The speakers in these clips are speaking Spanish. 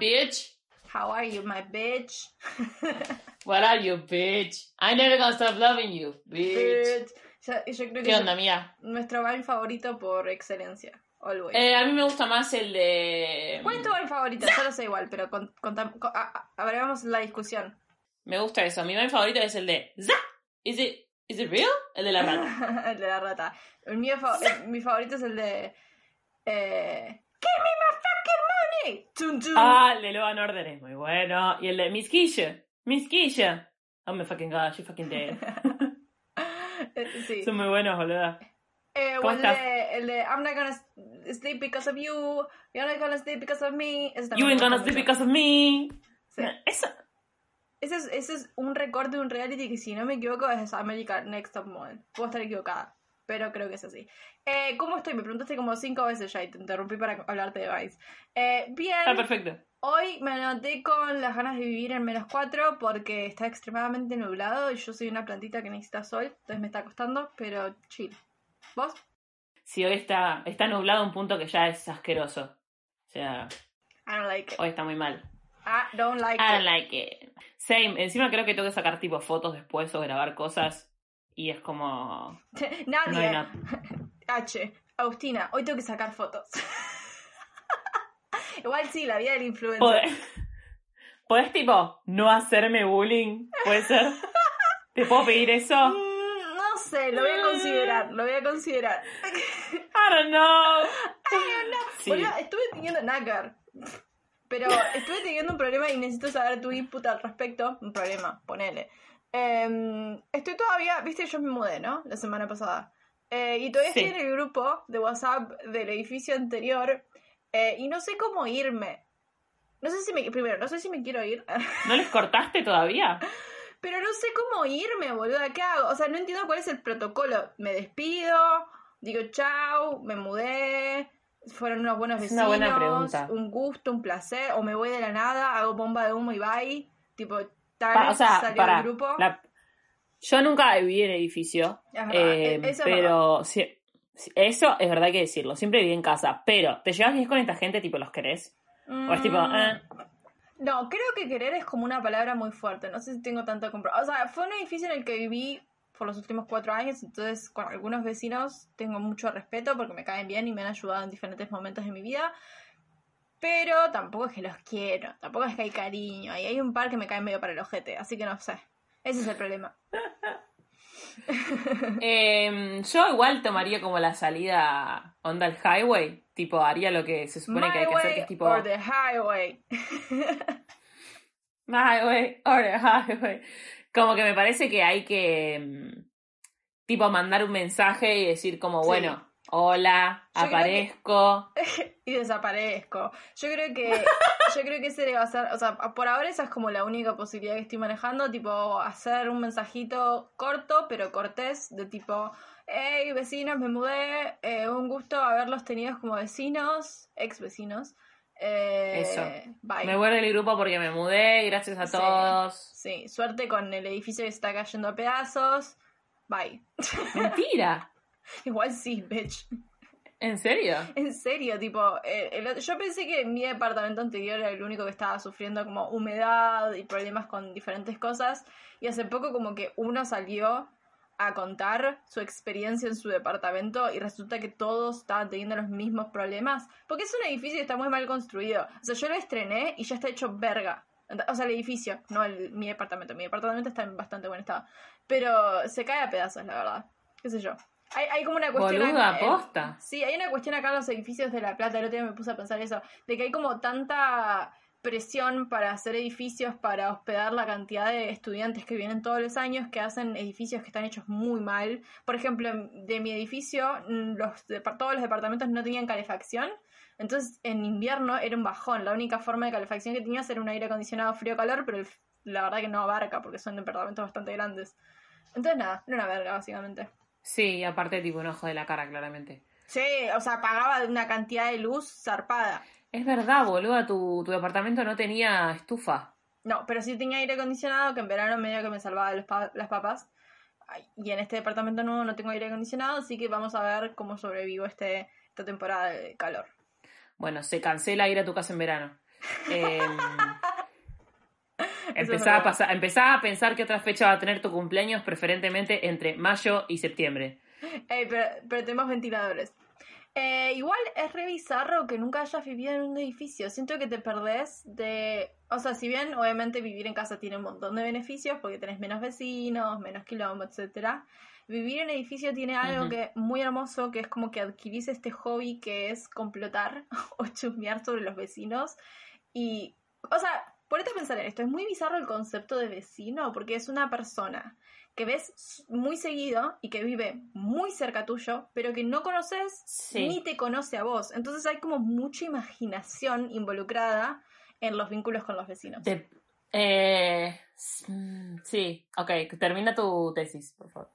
bitch? How are you, my bitch? What are you, bitch? I'm never gonna stop loving you, bitch. Bitch. Yo, yo creo que ¿Qué onda, mía? nuestro baile favorito por excelencia. Always. Eh, a mí me gusta más el de... ¿Cuál es tu baile favorito? Yo lo sé igual, pero con, contam- con- a- a- abramos la discusión. Me gusta eso. Mi baile favorito es el de... ¿Za? ¿Is it, is it real? El de la rata. el de la rata. El mío el- mi favorito es el de. Eh, Give me my Tun, tun. Ah, el de Law and Order es muy bueno. Y el de Miss Keisha. Miss Keisha. Oh my fucking god, she fucking dead. Eh, sí. Son muy buenos, boludo. Eh, ¿Cómo el de, el de I'm not gonna sleep because of you. You're not gonna sleep because of me. You ain't gonna sleep because of me. Sí. Eso. Ese es, ese es un recorte de un reality que, si no me equivoco, es American Next Top Model. Puedo estar equivocada, pero creo que es así. Eh, ¿Cómo estoy? Me preguntaste como cinco veces ya y te interrumpí para hablarte de Vice. Eh, bien. Está perfecto. Hoy me anoté con las ganas de vivir en menos 4 porque está extremadamente nublado y yo soy una plantita que necesita sol, entonces me está costando, pero chill. ¿Vos? Sí, hoy está, está nublado a un punto que ya es asqueroso. O sea, I don't like it. hoy está muy mal. I don't like I don't it. like it. Same. Encima creo que tengo que sacar tipo fotos después o grabar cosas. Y es como... No Nadie. nada. H. Agustina, hoy tengo que sacar fotos. Igual sí, la vida del influencer. ¿Podés, podés, tipo no hacerme bullying? ¿Puede ser? ¿Te puedo pedir eso? I Mm, no sé, lo voy a considerar, lo voy a considerar. don't know. Sí. Boludo, estuve teniendo nácar. Pero estuve teniendo un problema y necesito saber tu input al respecto. Un problema, ponele. Em, estoy todavía, viste, yo me mudé, ¿no? La semana pasada. Eh, y todavía Sí. estoy en el grupo de WhatsApp del edificio anterior. eh, y no sé cómo irme. No sé si me. Primero, no sé si me quiero ir. ¿No les cortaste todavía? Pero no sé cómo irme, boluda. ¿Qué hago? O sea, no entiendo cuál es el protocolo. Me despido, digo chau, me mudé, fueron unos buenos vecinos, una buena pregunta. un gusto, un placer, o me voy de la nada, hago bomba de humo y bye. Tipo, Tal, o sea, salió para. del grupo. la- Yo nunca viví en edificio. Es eh, e- eso es pero sí- sí, eso es verdad que decirlo. Siempre viví en casa. Pero, ¿te llevas bien con esta gente? Tipo, ¿los querés? O es tipo, Mm, eh. No, creo que querer es como una palabra muy fuerte. No sé si tengo tanto compro. O sea, fue un edificio en el que viví por los últimos cuatro años, entonces con algunos vecinos tengo mucho respeto porque me caen bien y me han ayudado en diferentes momentos de mi vida. Pero tampoco es que los quiero, tampoco es que hay cariño. Y hay un par que me caen medio para el ojete, así que no sé. Ese es el problema. Em, yo igual tomaría como la salida onda al highway. Tipo, haría lo que se supone que hay que hacer, que es tipo. or the highway. My way or the highway. Como que me parece que hay que. mm, Tipo, mandar un mensaje y decir, como, Sí. bueno, hola, Yo creo que- aparezco. y desaparezco. Yo creo que yo creo que ese le va a ser, o sea, por ahora esa es como la única posibilidad que estoy manejando, tipo hacer un mensajito corto pero cortés de tipo, hey vecinos, me mudé, eh, un gusto haberlos tenido como vecinos, ex vecinos. Eh, Eso. Bye. Me voy del grupo porque me mudé, gracias a Sí. todos. Sí, suerte con el edificio que se está cayendo a pedazos. Bye. Mentira. Igual sí, bitch. ¿En serio? En serio, tipo, eh, el yo pensé que mi departamento anterior era el único que estaba sufriendo como humedad y problemas con diferentes cosas. Y hace poco como que uno salió a contar su experiencia en su departamento y resulta que todos estaban teniendo los mismos problemas. Porque es un edificio que está muy mal construido. O sea, yo lo estrené y ya está hecho verga. O sea, el edificio, no el, mi departamento. Mi departamento está en bastante buen estado. Pero se cae a pedazos, la verdad. ¿Qué sé yo? Hay, hay como una cuestión... Boluda, eh, posta. Sí, hay una cuestión acá en los edificios de La Plata, el otro día me puse a pensar eso, de que hay como tanta presión para hacer edificios, para hospedar la cantidad de estudiantes que vienen todos los años, que hacen edificios que están hechos muy mal. Por ejemplo, de mi edificio, mm, los todos los departamentos no tenían calefacción, entonces en invierno era un bajón, la única forma de calefacción que tenías era un aire acondicionado frío-calor, pero el- la verdad que no abarca porque son departamentos bastante grandes. Entonces nada, era una verga básicamente. Sí, y aparte, tipo, un ojo de la cara, claramente. Sí, o sea, pagaba una cantidad de luz zarpada. Es verdad, boluda, tu, tu departamento no tenía estufa. No, pero sí tenía aire acondicionado, que en verano medio que me salvaba los pa- las papas. Y en este departamento nuevo no tengo aire acondicionado, así que vamos a ver cómo sobrevivo este, esta temporada de calor. Bueno, se cancela ir a tu casa en verano. Em, empezaba, a pasar, empezaba a pensar qué otra fecha va a tener tu cumpleaños, preferentemente entre mayo y septiembre. Ey, pero, pero tenemos ventiladores. Eh, igual es re bizarro que nunca hayas vivido en un edificio. Siento que te perdés de. O sea, si bien obviamente vivir en casa tiene un montón de beneficios porque tenés menos vecinos, menos kilómetros, etcétera. Vivir en edificio tiene algo Ujú. que muy hermoso, que es como que adquirís este hobby que es complotar o chusmear sobre los vecinos. Y, o sea, ponete a pensar en esto, es muy bizarro el concepto de vecino, porque es una persona que ves muy seguido y que vive muy cerca tuyo, pero que no conoces Sí. ni te conoce a vos. Entonces hay como mucha imaginación involucrada en los vínculos con los vecinos. Eh, mm, sí, ok, termina tu tesis, por favor.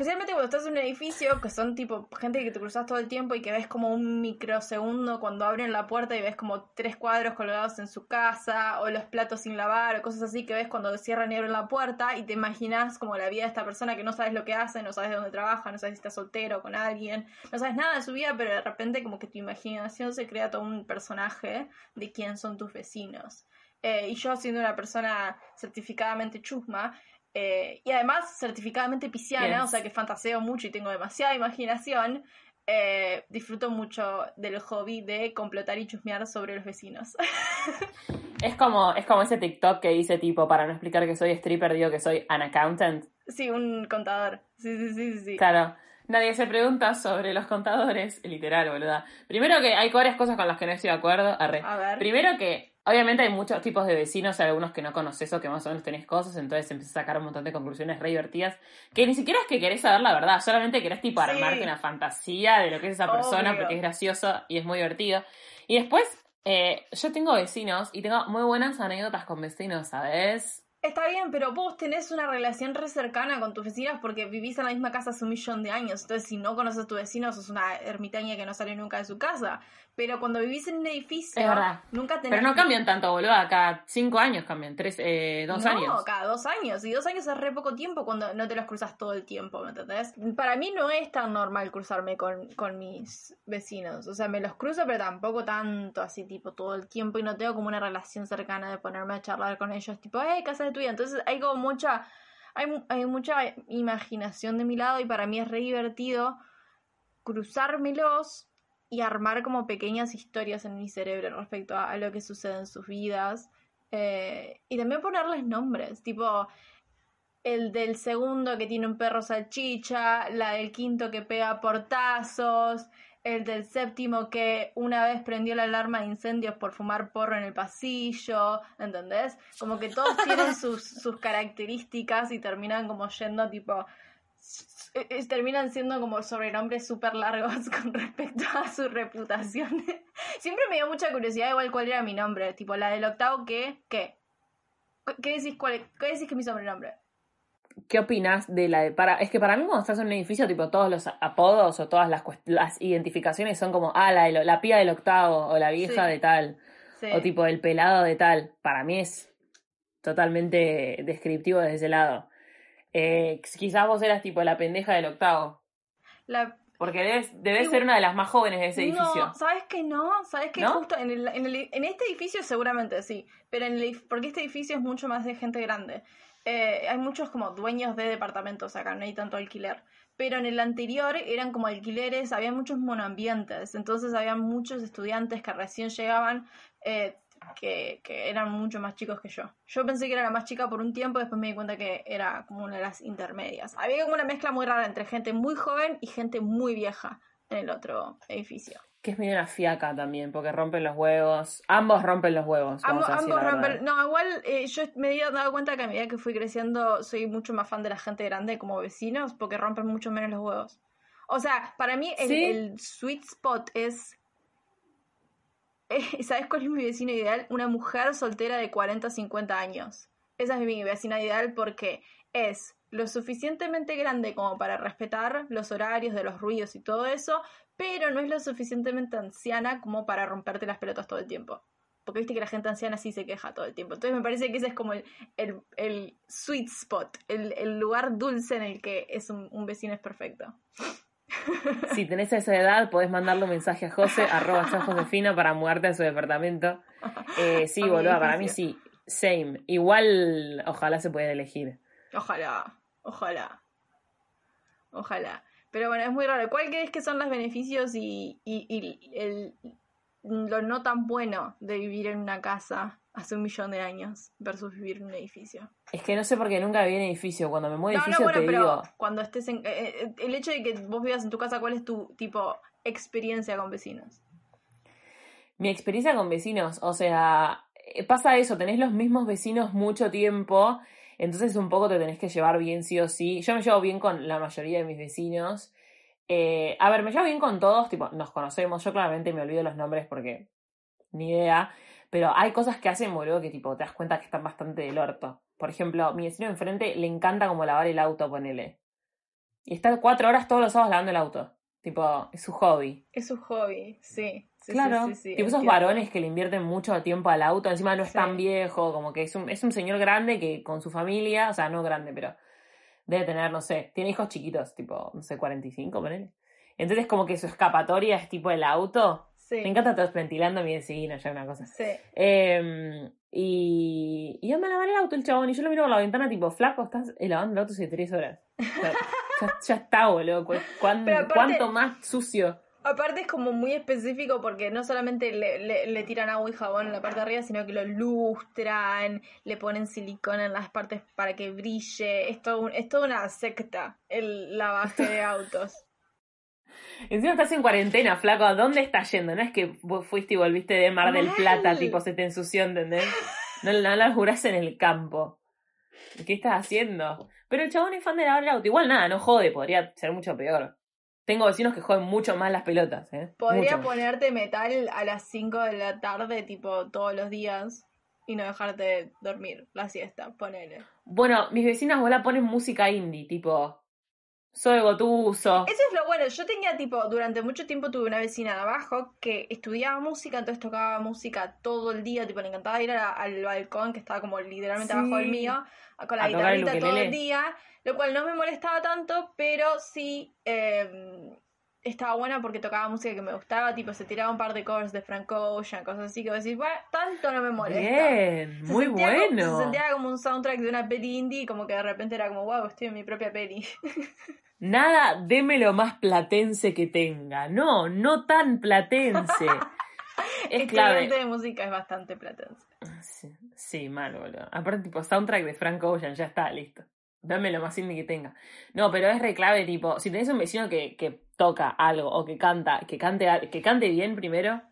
Especialmente cuando estás en un edificio, que son tipo gente que te cruzas todo el tiempo y que ves como un microsegundo cuando abren la puerta y ves como tres cuadros colgados en su casa, o los platos sin lavar, o cosas así que ves cuando cierran y abren la puerta y te imaginas como la vida de esta persona que no sabes lo que hace, no sabes de dónde trabaja, no sabes si está soltero con alguien, no sabes nada de su vida, pero de repente como que tu imaginación se crea todo un personaje de quién son tus vecinos. Eh, y yo siendo una persona certificadamente chusma, eh, y además certificadamente pisciana, Yes. o sea que fantaseo mucho y tengo demasiada imaginación, eh, disfruto mucho del hobby de complotar y chusmear sobre los vecinos. Es como, es como ese TikTok que dice tipo, para no explicar que soy stripper, digo que soy an accountant. sí, un contador. Sí, sí, sí, sí. Claro, nadie se pregunta sobre los contadores, literal, boluda. Primero que hay varias cosas con las que no estoy de acuerdo. Arre. A ver. Primero que, obviamente hay muchos tipos de vecinos, hay algunos que no conoces o que más o menos tenés cosas, entonces empiezas a sacar un montón de conclusiones re divertidas, que ni siquiera es que querés saber la verdad, solamente querés tipo Sí. armarte una fantasía de lo que es esa persona, Obvio. porque es gracioso y es muy divertido. Y después, eh, yo tengo vecinos y tengo muy buenas anécdotas con vecinos, ¿sabes? Está bien, pero vos tenés una relación re cercana con tus vecinos porque vivís en la misma casa hace un millón de años. Entonces, si no conoces a tus vecinos, sos una ermitaña que no sale nunca de su casa. Pero cuando vivís en un edificio, Es verdad. nunca tenés. Pero no cambian tanto, boluda, cada cinco años cambian, tres, eh, dos no, años. cada dos años. Y dos años es re poco tiempo cuando no te los cruzas todo el tiempo, ¿me entendés? Para mí no es tan normal cruzarme con, con mis vecinos. O sea, me los cruzo, pero tampoco tanto así, tipo, todo el tiempo. Y no tengo como una relación cercana de ponerme a charlar con ellos, tipo, hey, casa Entonces hay como mucha. Hay, mu- hay mucha imaginación de mi lado y para mí es re divertido cruzármelos y armar como pequeñas historias en mi cerebro respecto a, a lo que sucede en sus vidas. Eh, y también ponerles nombres, tipo el del segundo que tiene un perro salchicha, la del quinto que pega portazos, el del séptimo que una vez prendió la alarma de incendios por fumar porro en el pasillo, ¿entendés? Como que todos tienen sus, sus características y terminan como yendo tipo... s- s- Terminan siendo como sobrenombres súper largos con respecto a su reputación. Siempre me dio mucha curiosidad igual cuál era mi nombre. Tipo, la del octavo, ¿qué? ¿Qué? ¿Qué decís, cuál, ¿Qué decís que es mi sobrenombre? ¿Qué opinas de la de- para es que para mí cuando estás en un edificio tipo todos los apodos o todas las las identificaciones son como ah la, la pía del octavo o la vieja Sí. de tal Sí. o tipo el pelado de tal para mí es totalmente descriptivo desde ese lado eh, quizás vos eras tipo la pendeja del octavo La- porque debes debes ser una de las más jóvenes de ese edificio No, ¿sabes que no? ¿Sabes que ¿No? justo en, el, en, el- en este edificio seguramente sí, pero en el, edif- porque este edificio es mucho más de gente grande. Eh, hay muchos como dueños de departamentos acá, no hay tanto alquiler. Pero en el anterior eran como alquileres, había muchos monoambientes, entonces había muchos estudiantes que recién llegaban eh, que, que eran mucho más chicos que yo. Yo pensé que era la más chica por un tiempo, después me di cuenta que era como una de las intermedias. Había como una mezcla muy rara entre gente muy joven y gente muy vieja en el otro edificio. Que es medio una fiaca también porque rompen los huevos ambos rompen los huevos Ambos, rompen-. No, igual eh, yo me he dado cuenta que a medida que fui creciendo soy mucho más fan de la gente grande como vecinos porque rompen mucho menos los huevos. O sea, para mí el, Sí. el sweet spot es... eh, ¿Sabes cuál es mi vecino ideal? Una mujer soltera de 40 50 años. Esa es mi vecina ideal porque es lo suficientemente grande como para respetar los horarios de los ruidos y todo eso, pero no es lo suficientemente anciana como para romperte las pelotas todo el tiempo. Porque viste que la gente anciana sí se queja todo el tiempo. Entonces me parece que ese es como el, el, el sweet spot, el, el lugar dulce en el que es un, un vecino es perfecto. Si tenés esa edad, podés mandarle un mensaje a José, arroba ya Josefina, para mudarte a su departamento. Eh, sí, A mi boludo, para mí sí. Same. Igual, ojalá se pueda elegir. Ojalá, ojalá. Ojalá. Pero bueno, es muy raro. ¿Cuál crees que son los beneficios y, y, y el, lo no tan bueno de vivir en una casa hace un millón de años versus vivir en un edificio? Es que no sé por qué nunca viví en edificio. Cuando me muevo de No, no, edificio bueno, te pero digo. cuando estés en... eh, eh, el hecho de que vos vivas en tu casa, ¿cuál es tu, tipo, experiencia con vecinos? Mi experiencia con vecinos, o sea, eh, pasa eso, tenés los mismos vecinos mucho tiempo, entonces un poco te tenés que llevar bien sí o sí. Yo me llevo bien con la mayoría de mis vecinos. Eh, a ver, me llevo bien con todos, tipo, nos conocemos, yo claramente me olvido los nombres porque ni idea, pero hay cosas que hacen, boludo, que tipo, te das cuenta que están bastante del orto. Por ejemplo, mi vecino enfrente le encanta como lavar el auto, ponele. Y está cuatro horas todos los sábados lavando el auto. Tipo, es su hobby. Es su hobby, sí. Sí, Claro, sí, sí, sí, tipo esos varones que le invierten mucho tiempo al auto, encima no es tan viejo, como que es un, es un señor grande que con su familia, o sea, no grande, pero debe tener, no sé, tiene hijos chiquitos, tipo, no sé, 45, ponele. Entonces como que su escapatoria es tipo el auto. Sí, Me encanta todo ventilando mi vecino, ya una cosa. sí. Eh, y, y yo me lavar el auto el chabón y yo lo miro por la ventana tipo, flaco, estás lavando el auto hace tres horas. O sea, ya, ya está, boludo. ¿Cu- cuán- Pero aparte- ¿Cuánto más sucio? Aparte es como muy específico porque no solamente le, le- le tiran agua y jabón en la parte de arriba, sino que lo lustran, le ponen silicona en las partes para que brille. Es, todo un- es toda una secta el lavaje de autos. Encima estás en cuarentena, flaco. ¿A dónde estás yendo? No es que vos fuiste y volviste de Mar del Mal. Plata, tipo, se te ensució, ¿entendés? No, no la jurás en el campo. ¿Qué estás haciendo? Pero el chabón es fan de lavar el auto. Igual nada, no jode, podría ser mucho peor. Tengo vecinos que joden mucho más las pelotas, ¿eh? Podría Mucho ponerte metal a las 5 de la tarde, tipo todos los días, y no dejarte dormir la siesta, ponele. Bueno, mis vecinas vos la ponen música indie, tipo. Soy Gotuso. Eso es lo bueno. Yo tenía tipo, durante mucho tiempo tuve una vecina de abajo que estudiaba música, entonces tocaba música todo el día, tipo, le encantaba ir a- al balcón que estaba como literalmente Sí. abajo del mío, con la A guitarrita todo el día, lo cual no me molestaba tanto, pero sí eh, estaba buena porque tocaba música que me gustaba, tipo, se tiraba un par de covers de Frank Ocean, cosas así que decís, bueno, tanto no me molesta. Bien, Se muy como- bueno. se sentía como un soundtrack de una peli indie, como que de repente era como, wow, estoy en mi propia peli. Nada, deme lo más platense que tenga. No, no tan platense. es clave. Estudiante de música es bastante platense. Sí, sí, mal, boludo. Aparte, tipo, soundtrack de Frank Ocean, ya está, listo. Dame lo más indie que tenga. No, pero es re clave, tipo, si tenés un vecino que, que toca algo o que canta, que cante, que cante bien primero,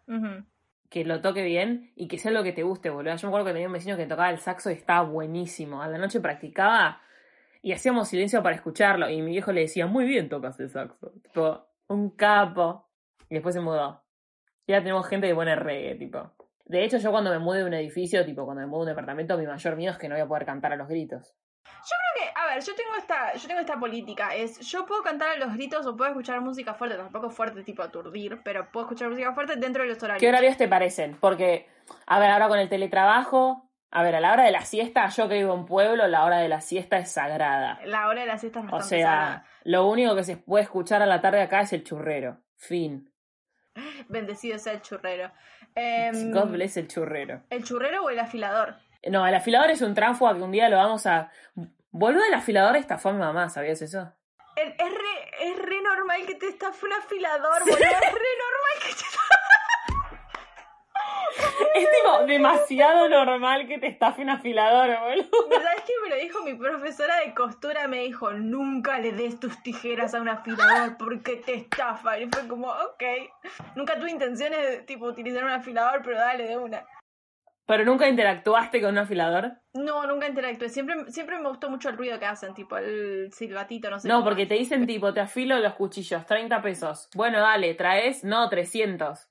que lo toque bien y que sea lo que te guste, boludo. Yo me acuerdo que tenía un vecino que tocaba el saxo y estaba buenísimo. A la noche practicaba y hacíamos silencio para escucharlo. Y mi viejo le decía, muy bien tocas el saxo. Tipo, un capo. Y después se mudó. Y ya tenemos gente que pone reggae, tipo. De hecho, yo cuando me mude de un edificio, tipo, cuando me mudo de un departamento, mi mayor miedo es que no voy a poder cantar a los gritos. A ver, yo tengo esta, yo tengo esta política, es, yo puedo cantar a los gritos o puedo escuchar música fuerte, tampoco fuerte tipo aturdir, pero puedo escuchar música fuerte dentro de los horarios. ¿Qué horarios te parecen? Porque, a ver, ahora con el teletrabajo, a ver, a la hora de la siesta, yo que vivo en pueblo, la hora de la siesta es sagrada. La hora de la siesta es O bastante sea, sagrada. lo único que se puede escuchar a la tarde acá es el churrero. Fin. Bendecido sea el churrero. Em, God bless el churrero. ¿El churrero o el afilador? No, el afilador es un tránsfuga que un día lo vamos a. Boludo, el afilador estafó a mi mamá, ¿sabías eso? Es, es re, es re normal que te estafe un afilador, boludo. Es re normal que te Es tipo demasiado normal que te estafe un afilador, boludo. ¿Sabes qué me lo dijo mi profesora de costura? Me dijo, nunca le des tus tijeras a un afilador porque te estafa. Y fue como, ok. Nunca tuve intenciones de tipo utilizar un afilador, pero dale de una. Pero nunca interactuaste con un afilador. No, nunca interactué. Siempre, siempre me gustó mucho el ruido que hacen, tipo el silbatito, no sé. No, porque es. te dicen tipo, te afilo los cuchillos, 30 pesos. Bueno, dale, traes, no, 300.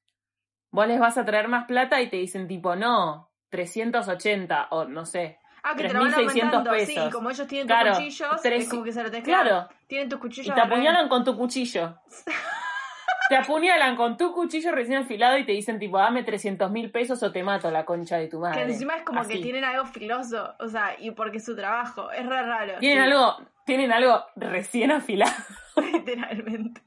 Vos les vas a traer más plata y te dicen tipo, no, 380 o no sé. Ah, que te lo van 3.600 aumentando, sí. pesos. Y como ellos tienen tus cuchillos, tres- es como que se lo claro. Tienen tus cuchillos. Y te apuñalan con tu cuchillo. Te apuñalan con tu cuchillo recién afilado y te dicen tipo, dame 300 mil pesos o te mato la concha de tu madre. Que encima es como que tienen algo filoso, o sea, y porque es su trabajo, es re raro. Tienen sí, algo, tienen algo recién afilado. Literalmente.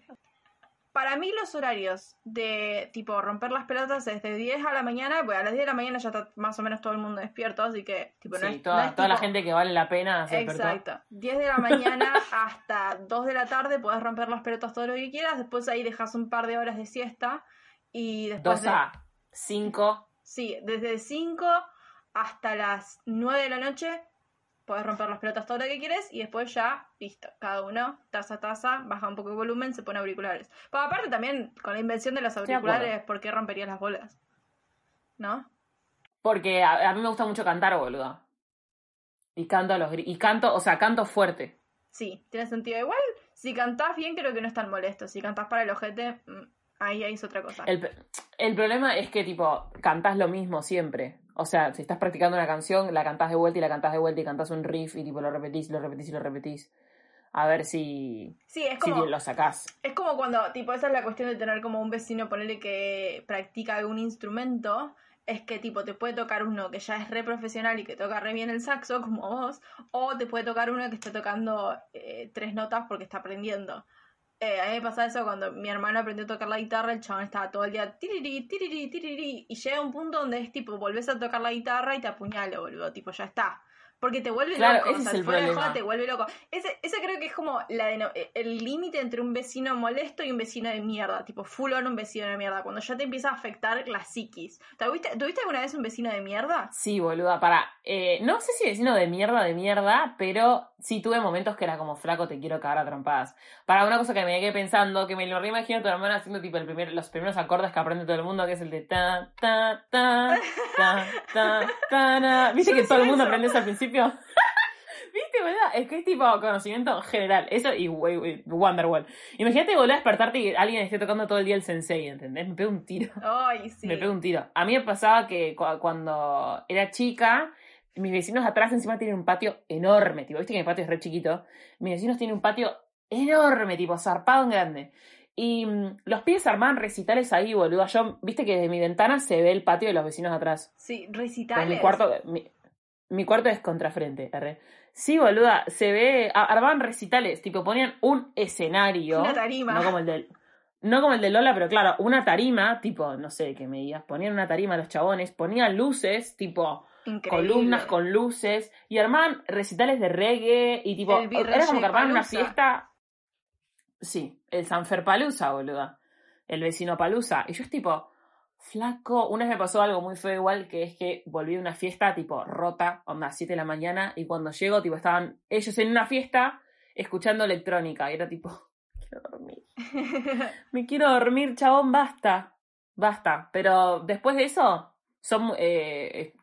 Para mí los horarios de tipo romper las pelotas es de 10 a la mañana, pues a las 10 de la mañana ya está más o menos todo el mundo despierto, así que tipo no Sí, es, toda, no es toda la tipo- gente que vale la pena se despertó. Exacto. 10 de la mañana hasta 2 de la tarde puedes romper las pelotas todo lo que quieras, después ahí dejas un par de horas de siesta y después 2 de- a 5. Sí, desde 5 hasta las 9 de la noche puedes romper las pelotas todo lo que quieres y después ya, listo, cada uno, taza a taza, baja un poco el volumen, se pone auriculares. Pero aparte también, con la invención de los auriculares, ¿por qué romperías las bolas? ¿No? Porque a, a mí me gusta mucho cantar, boludo. Y canto a los Y canto, o sea, canto fuerte. Sí, tiene sentido. Igual, si cantás bien, creo que no es tan molesto. Si cantás para el ojete, mm, ahí, ahí es otra cosa. El, el problema es que, tipo, cantás lo mismo siempre. O sea, si estás practicando una canción, la cantás de vuelta y la cantás de vuelta y cantás un riff y, tipo, lo repetís, lo repetís y lo repetís. A ver si, Sí, es si como, lo sacás. es como cuando, tipo, esa es la cuestión de tener como un vecino, ponerle que practica algún instrumento. Es que, tipo, te puede tocar uno que ya es re profesional y que toca re bien el saxo, como vos, o te puede tocar uno que está tocando eh, tres notas porque está aprendiendo. Eh, a mí me pasa eso cuando mi hermano aprendió a tocar la guitarra, el chabón estaba todo el día tiriri, tiriri, tiriri, y llega un punto donde es tipo, volvés a tocar la guitarra y te apuñalo, boludo, tipo, ya está. Porque te vuelve Claro, loco, ese o sea, es el fuera de problema. joda te vuelve loco. Ese, ese creo que es como la de no- el límite entre un vecino molesto y un vecino de mierda, tipo, full on un vecino de mierda, cuando ya te empieza a afectar la psiquis. ¿Tuviste, ¿Tuviste alguna vez un vecino de mierda? Sí, boluda, para. eh, no sé si vecino de mierda, de mierda, pero sí tuve momentos que era como flaco, te quiero cagar a trompadas. Para una cosa que me quedé pensando, que me lo reimagino a tu hermana haciendo tipo el primer, los primeros acordes que aprende todo el mundo, que es el de ta, ta, ta, ta, ta, ta, na. ¿Viste Yo que todo el mundo aprende eso al principio? ¿Viste, boluda? Es que es tipo conocimiento general. Eso y Wonderwall. Imagínate volver a despertarte y alguien esté tocando todo el día el sensei, ¿entendés? Me pego un tiro. Ay, sí. Me pego un tiro. A mí me pasaba que cu- cuando era chica, mis vecinos atrás encima tienen un patio enorme, tipo, viste que mi patio es re chiquito. Mis vecinos tienen un patio enorme, tipo, zarpado en grande. Y mm, los pibes armaban recitales ahí, boludo. Yo, viste que desde mi ventana se ve el patio de los vecinos atrás. Sí, Pues recitales. mi cuarto, mi, mi cuarto es contrafrente, arre. Sí, boluda, se ve, armaban recitales, tipo, ponían un escenario. Una tarima. No como el del, no como el de Lola, pero claro, una tarima, tipo, no sé qué medías, ponían una tarima los chabones, ponían luces, tipo, Increíble. columnas con luces, y armaban recitales de reggae, y tipo, era como que armaban una fiesta. Sí, el Sanfer Palusa, boluda. El vecino Palusa. Y yo es tipo, flaco. Una vez me pasó algo muy feo igual, que es que volví de una fiesta, tipo, rota, onda, 7 de la mañana, y cuando llego, tipo, estaban ellos en una fiesta escuchando electrónica, y era tipo, quiero dormir. Me quiero dormir, chabón, basta. Basta. Pero después de eso, son, eh,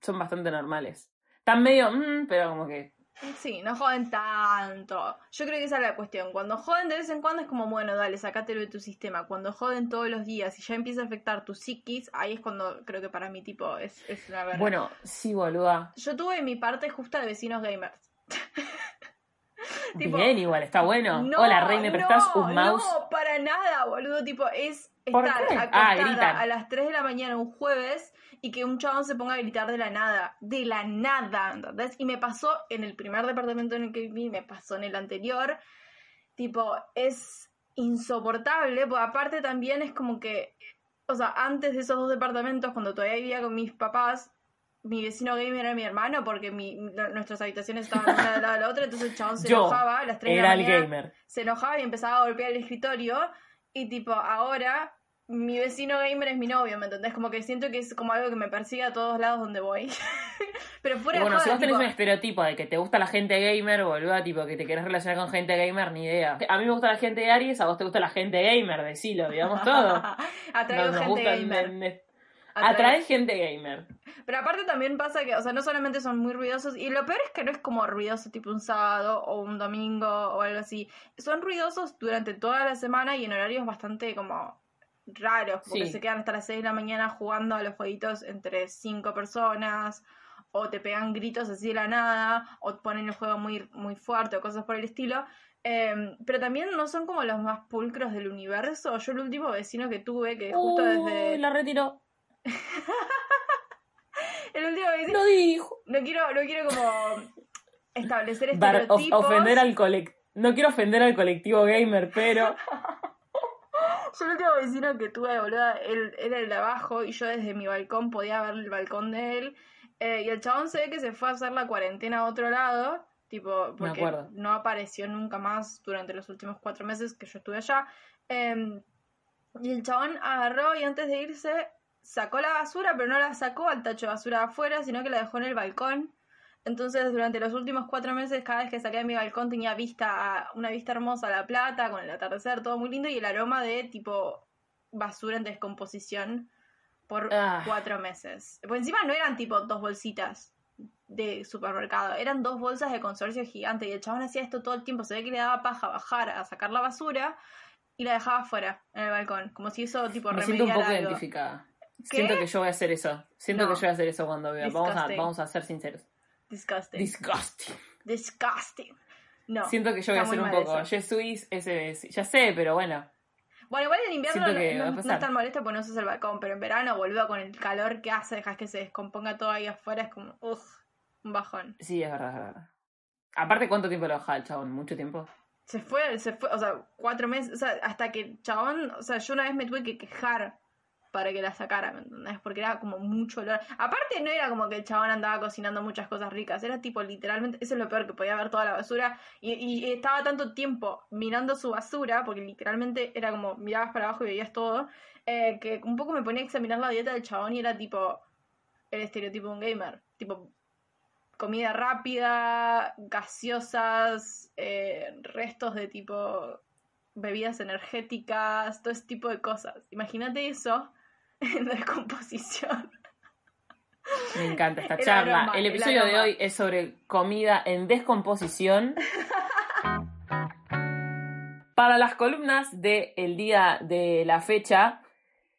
son bastante normales. Están medio, mm, pero como que. Sí, no joden tanto. Yo creo que esa es la cuestión. Cuando joden de vez en cuando es como, bueno, dale, sacátelo de tu sistema. Cuando joden todos los días y ya empieza a afectar tu psiquis, ahí es cuando creo que para mí, tipo, es, es una verdad. Bueno, sí, boluda. Yo tuve mi parte justa de vecinos gamers. Tipo, Bien, igual, está bueno. No, Hola, Rey, ¿me prestás no, un mouse? No, para nada, boludo. Tipo, es ¿Por estar? Ah, acostada a las 3 de la mañana un jueves y que un chabón se ponga a gritar de la nada. De la nada, ¿entendés? Y me pasó en el primer departamento en el que viví, me pasó en el anterior. Tipo, es insoportable, porque aparte también es como que, o sea, antes de esos dos departamentos, cuando todavía vivía con mis papás, mi vecino gamer era mi hermano, porque mi, nuestras habitaciones estaban una al lado de la otra, entonces el chabón se Yo enojaba a las 3 de la mañana gamer. se enojaba y empezaba a golpear el escritorio. Y tipo, ahora mi vecino gamer es mi novio, ¿me entendés? Como que siento que es como algo que me persigue a todos lados donde voy. Pero fuera Y bueno, de si vos tenés tipo, un estereotipo de que te gusta la gente gamer, boluda, tipo que te querés relacionar con gente gamer, ni idea. A mí me gusta la gente de Aries, a vos te gusta la gente gamer, decilo, digamos todo. atraigo Nos- nos gente gamer. el- Atrae gente gamer. Pero aparte también pasa que, o sea, no solamente son muy ruidosos, y lo peor es que no es como ruidoso tipo un sábado o un domingo o algo así. Son ruidosos durante toda la semana y en horarios bastante como raros, porque Sí. se quedan hasta las 6 de la mañana jugando a los jueguitos entre cinco personas, o te pegan gritos así de la nada, o ponen el juego muy, muy fuerte o cosas por el estilo. Eh, pero también no son como los más pulcros del universo. Yo el último vecino que tuve, que justo Uy, desde... la retiró. El último vecino... Lo dijo. No quiero, no quiero como establecer Bar- of- estereotipos. ofender al colectivo. No quiero ofender al colectivo gamer, pero Yo el último vecino que tuve, boluda, él era el de abajo y yo desde mi balcón podía ver el balcón de él. Eh, y el chabón se ve que se fue a hacer la cuarentena a otro lado, tipo, porque no apareció nunca más durante los últimos cuatro meses que yo estuve allá. Em, y el chabón agarró y antes de irse sacó la basura, pero no la sacó al tacho de basura de afuera, sino que la dejó en el balcón. Entonces, durante los últimos cuatro meses, cada vez que salía de mi balcón tenía vista a, una vista hermosa a la plata, con el atardecer, todo muy lindo, y el aroma de tipo basura en descomposición por Ah. cuatro meses. Por encima no eran tipo dos bolsitas de supermercado, eran dos bolsas de consorcio gigante, y el chabón hacía esto todo el tiempo, se ve que le daba paja bajar a sacar la basura y la dejaba afuera, en el balcón, como si eso tipo Me siento un poco algo. identificada. ¿Qué? Siento que yo voy a hacer eso. Siento No. que yo voy a hacer eso cuando vea. Vamos a, vamos a ser sinceros. Disgusting. Disgusting. Disgusting. No. Siento que yo voy a hacer un poco. eso. Je suis ese. Ya sé, pero bueno. Bueno, igual en invierno no, no- no es tan molesto porque no usas el balcón, pero en verano, boludo, con el calor que hace, dejas que se descomponga todo ahí afuera, es como, uff, un bajón. Sí, es verdad, es verdad. Aparte, ¿cuánto tiempo lo dejaba el chabón? ¿Mucho tiempo? Se fue, se fue, o sea, cuatro meses, o sea, hasta que el chabón, o sea, yo una vez me tuve que quejar para que la sacara, ¿me entendés? Porque era como mucho olor. Aparte no era como que el chabón andaba cocinando muchas cosas ricas, era tipo literalmente, eso es lo peor, que podía ver toda la basura y, estaba tanto tiempo mirando su basura, porque literalmente era como mirabas para abajo y veías todo, eh, que un poco me ponía a examinar la dieta del chabón y era tipo el estereotipo de un gamer, tipo comida rápida, gaseosas, eh, restos de tipo bebidas energéticas, todo ese tipo de cosas. Imagínate eso en descomposición. Me encanta esta El charla. aroma, el el episodio de hoy es sobre comida en descomposición. Para las columnas del día de la fecha,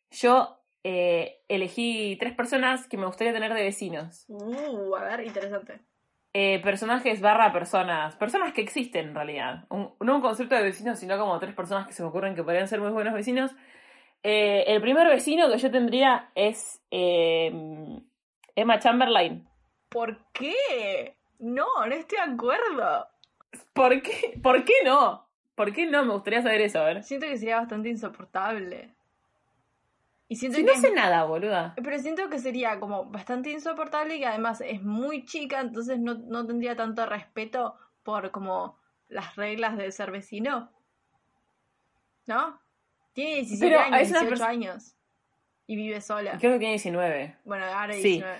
yo eh, elegí tres personas que me gustaría tener de vecinos. Uh, a ver, interesante. Eh, personajes barra personas. Personas que existen en realidad. Un- no un concepto de vecinos, sino como tres personas que se me ocurren que podrían ser muy buenos vecinos. Eh, el primer vecino que yo tendría es eh, Emma Chamberlain. ¿Por qué? No, no estoy de acuerdo. ¿Por qué? ¿Por qué no? ¿Por qué no? Me gustaría saber eso, a ver. Siento que sería bastante insoportable. Y siento Si que no sé nada, boluda. Pero siento que sería como bastante insoportable y que además es muy chica, entonces no, no tendría tanto respeto por como las reglas de ser vecino. ¿No? Tiene 17 Pero años, es una 18 pers- años. Y vive sola. Creo que tiene 19. Bueno, ahora Sí. 19.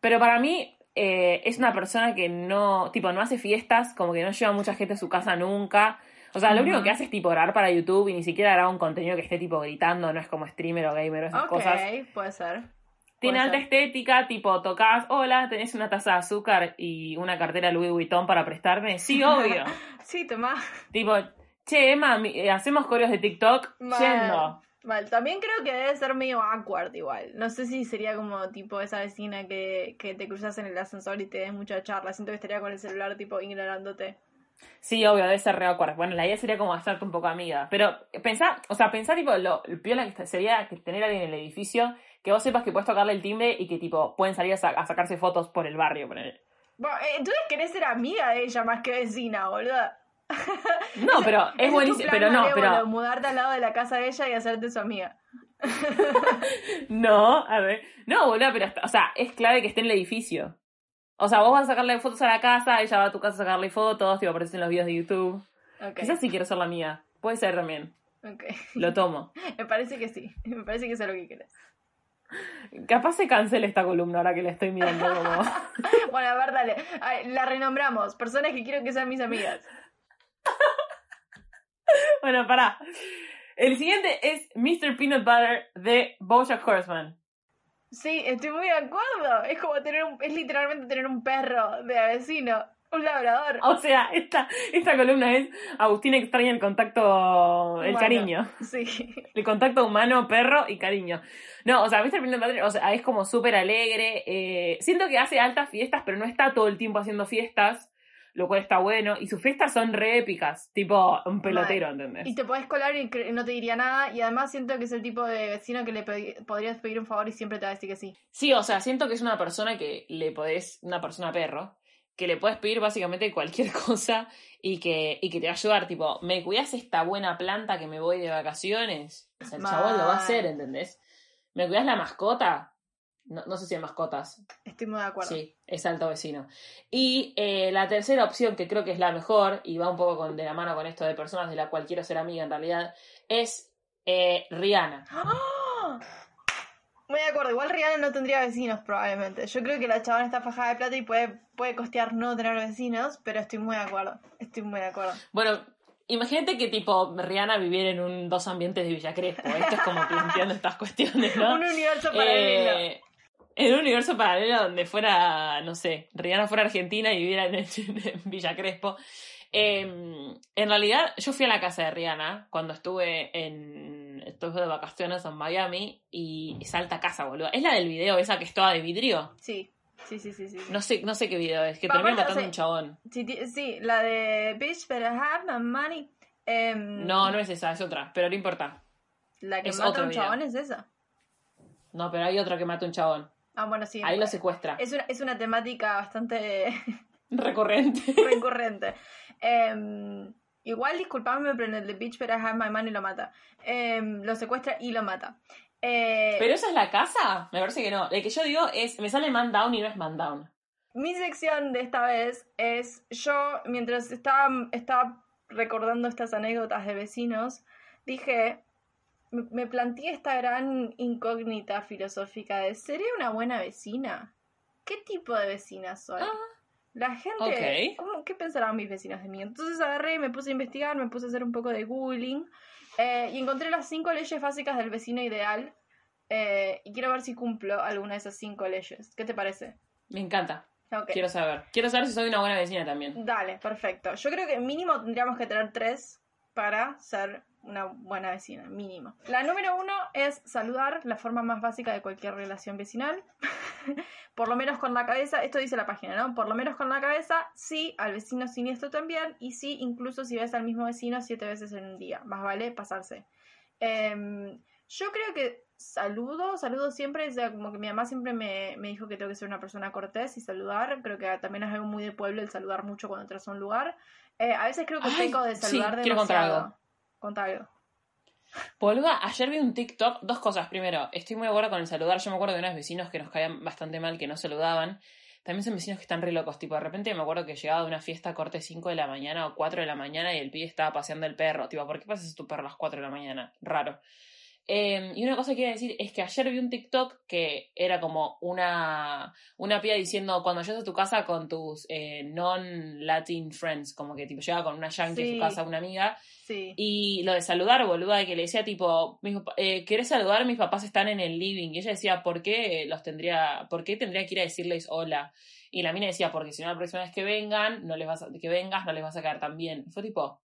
Pero para mí eh, es una persona que no, tipo, no hace fiestas, como que no lleva mucha gente a su casa nunca. O sea, lo único que hace es tipo grabar para YouTube y ni siquiera graba un contenido que esté tipo gritando, no es como streamer o gamer o esas Ok, cosas. puede ser. Tiene puede alta ser. estética, tipo, tocas, hola, tenés una taza de azúcar y una cartera Louis Vuitton para prestarme. Sí, obvio. Sí, toma. tipo, che, Emma, eh, hacemos coreos de TikTok Mal. yendo. Mal. También creo que debe ser medio awkward igual. No sé si sería como tipo esa vecina que, que te cruzas en el ascensor y te des mucha charla. Siento que estaría con el celular tipo ignorándote. Sí, obvio, debe ser re awkward. Bueno, la idea sería como hacerte un poco amiga. Pero pensá, o sea, pensá tipo lo, lo piola que sería que tener a alguien en el edificio, que vos sepas que puedes tocarle el timbre y que tipo pueden salir a, sa- a sacarse fotos por el barrio. ponele. Bueno, eh, entonces querés ser amiga de ella más que vecina, boluda. No, pero es tu buenísimo. Pero no, pero. Mudarte al lado de la casa de ella y hacerte su amiga. No, a ver. No, boludo, pero hasta- o sea, es clave que esté en el edificio. O sea, vos vas a sacarle fotos a la casa, ella va a tu casa a sacarle fotos, tipo aparecen en los videos de YouTube. Ok. Quizás sí quiero ser la mía. Puede ser también. ok. Lo tomo. Me parece que sí. Me parece que eso es lo que querés. Capaz se cancele esta columna ahora que la estoy mirando como. Bueno, a ver, dale. La renombramos. Personas que quiero que sean mis amigas. Bueno, pará. El siguiente es Mr. Peanut Butter de Bojack Horseman. Sí, estoy muy de acuerdo. Es como tener un, es literalmente tener un perro de vecino, un labrador. O sea, esta, esta columna es Agustín extraña el contacto, el Humano. cariño. Sí. El contacto humano, perro y cariño. No, o sea, Mr. Peanut Butter, o sea, es como súper alegre. eh, siento que hace altas fiestas, pero no está todo el tiempo haciendo fiestas, lo cual está bueno. Y sus fiestas son re épicas, tipo un pelotero, ¿entendés? Y te podés colar y no te diría nada. Y además siento que es el tipo de vecino que le podrías pedir un favor y siempre te va a decir que sí. Sí, o sea, siento que es una persona que le podés, una persona perro, que le puedes pedir básicamente cualquier cosa y que, y que te va a ayudar. Tipo, ¿me cuidas esta buena planta que me voy de vacaciones? O sea, el chabón lo va a hacer. ¿entendés? ¿Me cuidas la mascota? No, no sé si hay mascotas. Estoy muy de acuerdo. Sí, es alto vecino. Y eh, la tercera opción, que creo que es la mejor, y va un poco con, de la mano con esto de personas de la cual quiero ser amiga en realidad, es eh, Rihanna. ¡Ah! Muy de acuerdo, igual Rihanna no tendría vecinos probablemente. Yo creo que la chabona está fajada de plata y puede, puede costear no tener vecinos, pero estoy muy de acuerdo. Estoy muy de acuerdo. Bueno, imagínate que tipo Rihanna viviera en un dos ambientes de Villa Crespo. Esto es como planteando estas cuestiones, ¿no? Un universo paralelo. Eh, en un universo paralelo donde fuera, no sé, Rihanna fuera argentina y viviera en, en Villa Crespo. Eh, en realidad, yo fui a la casa de Rihanna cuando estuve en. Estuve de vacaciones en Miami y, y salta casa, boludo. Es la del video, esa que es toda de vidrio. Sí, sí, sí, sí. sí. No sé, no sé qué video es, que termina matando o sea, un chabón. Sí, sí, la de Bitch Better Have My Money. Em, No, no es esa, es otra, pero no importa. La que es mata a un video. chabón es esa. No, pero hay otra que mata un chabón. Ah, bueno, sí. Ahí lo secuestra. Es una, es una temática bastante Recurrente. recurrente. Em, igual, disculpadme, pero en el de Bitch Better Have My Money lo mata. Em, lo secuestra y lo mata. Eh, ¿Pero esa es la casa? Me parece que no. El que yo digo es, me sale man down y no es man down. Mi sección de esta vez es yo, mientras estaba, estaba recordando estas anécdotas de vecinos, dije, me, planteé esta gran incógnita filosófica de, ¿seré una buena vecina? ¿Qué tipo de vecina soy? Ah, La gente. ¿cómo, ¿qué pensarán mis vecinos de mí? Entonces agarré y me puse a investigar, me puse a hacer un poco de googling eh, y encontré las cinco leyes básicas del vecino ideal eh, y quiero ver si cumplo alguna de esas cinco leyes. ¿Qué te parece? Me encanta. Quiero saber. Quiero saber si soy una buena vecina también. Dale, perfecto. Yo creo que mínimo tendríamos que tener tres para ser una buena vecina, mínimo. La número uno es saludar, la forma más básica de cualquier relación vecinal. Por lo menos con la cabeza, esto dice la página, ¿no? Por lo menos con la cabeza, sí, al vecino siniestro también, y sí, incluso si ves al mismo vecino siete veces en un día. Más vale pasarse. Em, yo creo que saludo, saludo siempre, o sea, como que mi mamá siempre me, me dijo que tengo que ser una persona cortés y saludar, creo que también es algo muy de pueblo el saludar mucho cuando entras a un lugar. Eh, a veces creo que Ay, peco de sí, saludar quiero contar demasiado. Contá algo. Ayer vi un TikTok, dos cosas. Primero, estoy muy de acuerdo con el saludar. Yo me acuerdo de unos vecinos que nos caían bastante mal, que no saludaban. También son vecinos que están re locos. Tipo, de repente me acuerdo que llegaba de una fiesta corte 5 de la mañana o 4 de la mañana y el pibe estaba paseando el perro. Tipo, ¿por qué pasas tu perro a las 4 de la mañana? Raro. Eh, y una cosa que quiero decir es que ayer vi un TikTok que era como una, una piba diciendo cuando llegas a tu casa con tus eh, non-Latin friends, como que tipo llega con una yankee a Sí. su casa, una amiga, Sí. y lo de saludar, boluda, que le decía tipo, eh, ¿querés saludar? Mis papás están en el living. Y ella decía, ¿por qué los tendría, por qué tendría que ir a decirles hola? Y la mina decía, porque si no la próxima vez que vengan, no les vas a- que vengas, no les vas a caer tan bien. Fue tipo,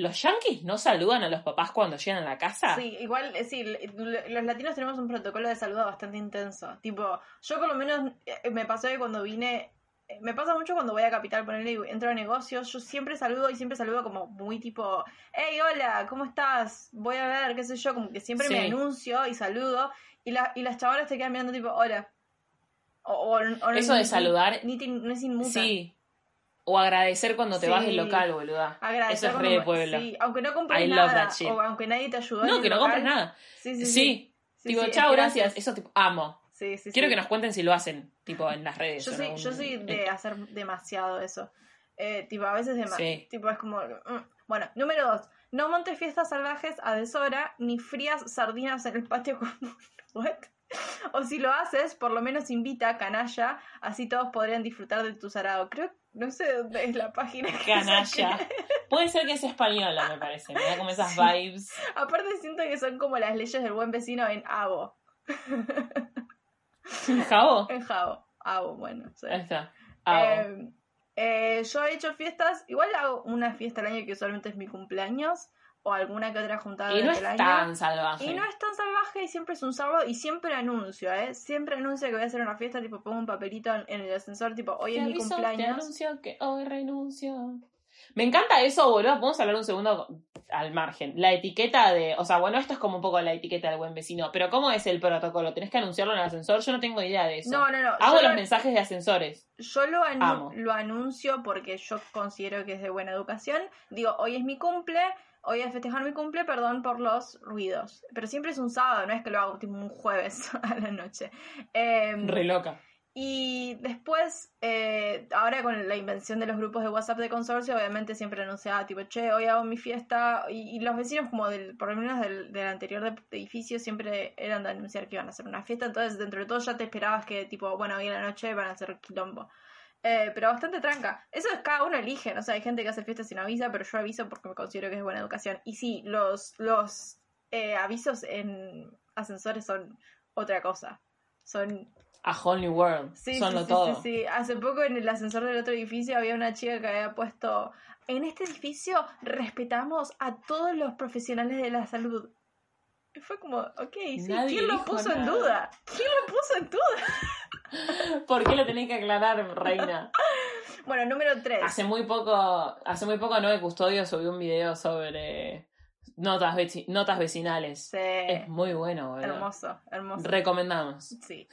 ¿los yankees no saludan a los papás cuando llegan a la casa? Sí, igual, eh, sí, los latinos tenemos un protocolo de saludo bastante intenso. Tipo, yo por lo menos eh, me pasó que cuando vine, eh, me pasa mucho cuando voy a Capital, ponerle y entro a negocios, yo siempre saludo y siempre saludo como muy tipo, hey, hola, ¿cómo estás? Voy a ver, qué sé yo, como que siempre me anuncio y saludo y, la, y las chavalas te quedan mirando tipo, hola. O, o- o Eso de saludar- Ni, no es inmuta. Sí. O agradecer cuando te Sí. vas del local, boluda. Agradecer Eso es re de pueblo. Sí, aunque no compres I nada, o aunque nadie te ayudó. No, el que no local. compres nada. Sí, sí, Sí. sí. Tipo, chao, gracias. Eso tipo, amo. Sí, sí, Quiero que nos cuenten si lo hacen, tipo, en las redes. Yo soy, algún- yo soy de en- hacer demasiado eso. Eh, tipo, a veces de más. Sí. Tipo, es como. mm. Bueno, número dos. No montes fiestas salvajes a deshora ni frías sardinas en el patio común. ¿What? O si lo haces, por lo menos invita canalla, así todos podrían disfrutar de tu sarado. Creo, no sé dónde es la página. que Canalla. Puede ser que sea española, me parece. Me da como esas Sí. vibes. Aparte siento que son como las leyes del buen vecino en Abo. ¿Jabo? En Jabo. Abo, bueno. sí. Ahí está. Abo. Eh, eh, yo he hecho fiestas, igual hago una fiesta al año que usualmente es mi cumpleaños, o alguna que otra juntada y no es año. tan salvaje. Y no es tan salvaje y siempre es un sábado y siempre anuncio, ¿eh? Siempre anuncio que voy a hacer una fiesta, tipo pongo un papelito en, en el ascensor, tipo hoy Te es mi Te cumpleaños. anuncio que hoy renuncio. Me encanta eso, boludo. Podemos hablar un segundo al margen. La etiqueta de, o sea, bueno, esto es como un poco la etiqueta del buen vecino, pero ¿cómo es el protocolo? ¿Tenés que anunciarlo en el ascensor? Yo no tengo idea de eso. No, no, no. Hago los lo- mensajes de ascensores. Yo lo, anu- Amo. lo anuncio porque yo considero que es de buena educación. Digo, hoy es mi cumple, hoy es festejar mi cumple, perdón por los ruidos. Pero siempre es un sábado, no es que lo hago tipo un jueves a la noche. Em, Re loca. y después, eh, ahora con la invención de los grupos de WhatsApp de consorcio, obviamente siempre anunciaba tipo, che, hoy hago mi fiesta. Y, y los vecinos como del, por lo menos del, del anterior de- edificio siempre eran de anunciar que iban a hacer una fiesta. Entonces, dentro de todo ya te esperabas que tipo, bueno, hoy en la noche van a hacer quilombo. Eh, pero bastante tranca. Eso es cada uno elige, ¿no? O sea, hay gente que hace fiestas sin aviso, pero yo aviso porque me considero que es buena educación. Y sí, los, los eh, avisos en ascensores son otra cosa. Son A Whole New World. Sí, Son sí, lo sí, todo. sí, sí. Hace poco en el ascensor del otro edificio había una chica que había puesto, en este edificio respetamos a todos los profesionales de la salud. Y fue como, ok, sí, Nadie ¿quién lo puso en duda? ¿Quién lo puso en duda? ¿Por qué lo tenés que aclarar, reina? Bueno, número 3. Hace muy poco, hace muy poco Noé Custodio subió un video sobre notas, veci- notas vecinales. Sí, Es muy bueno, boludo. hermoso, hermoso. Recomendamos. Sí.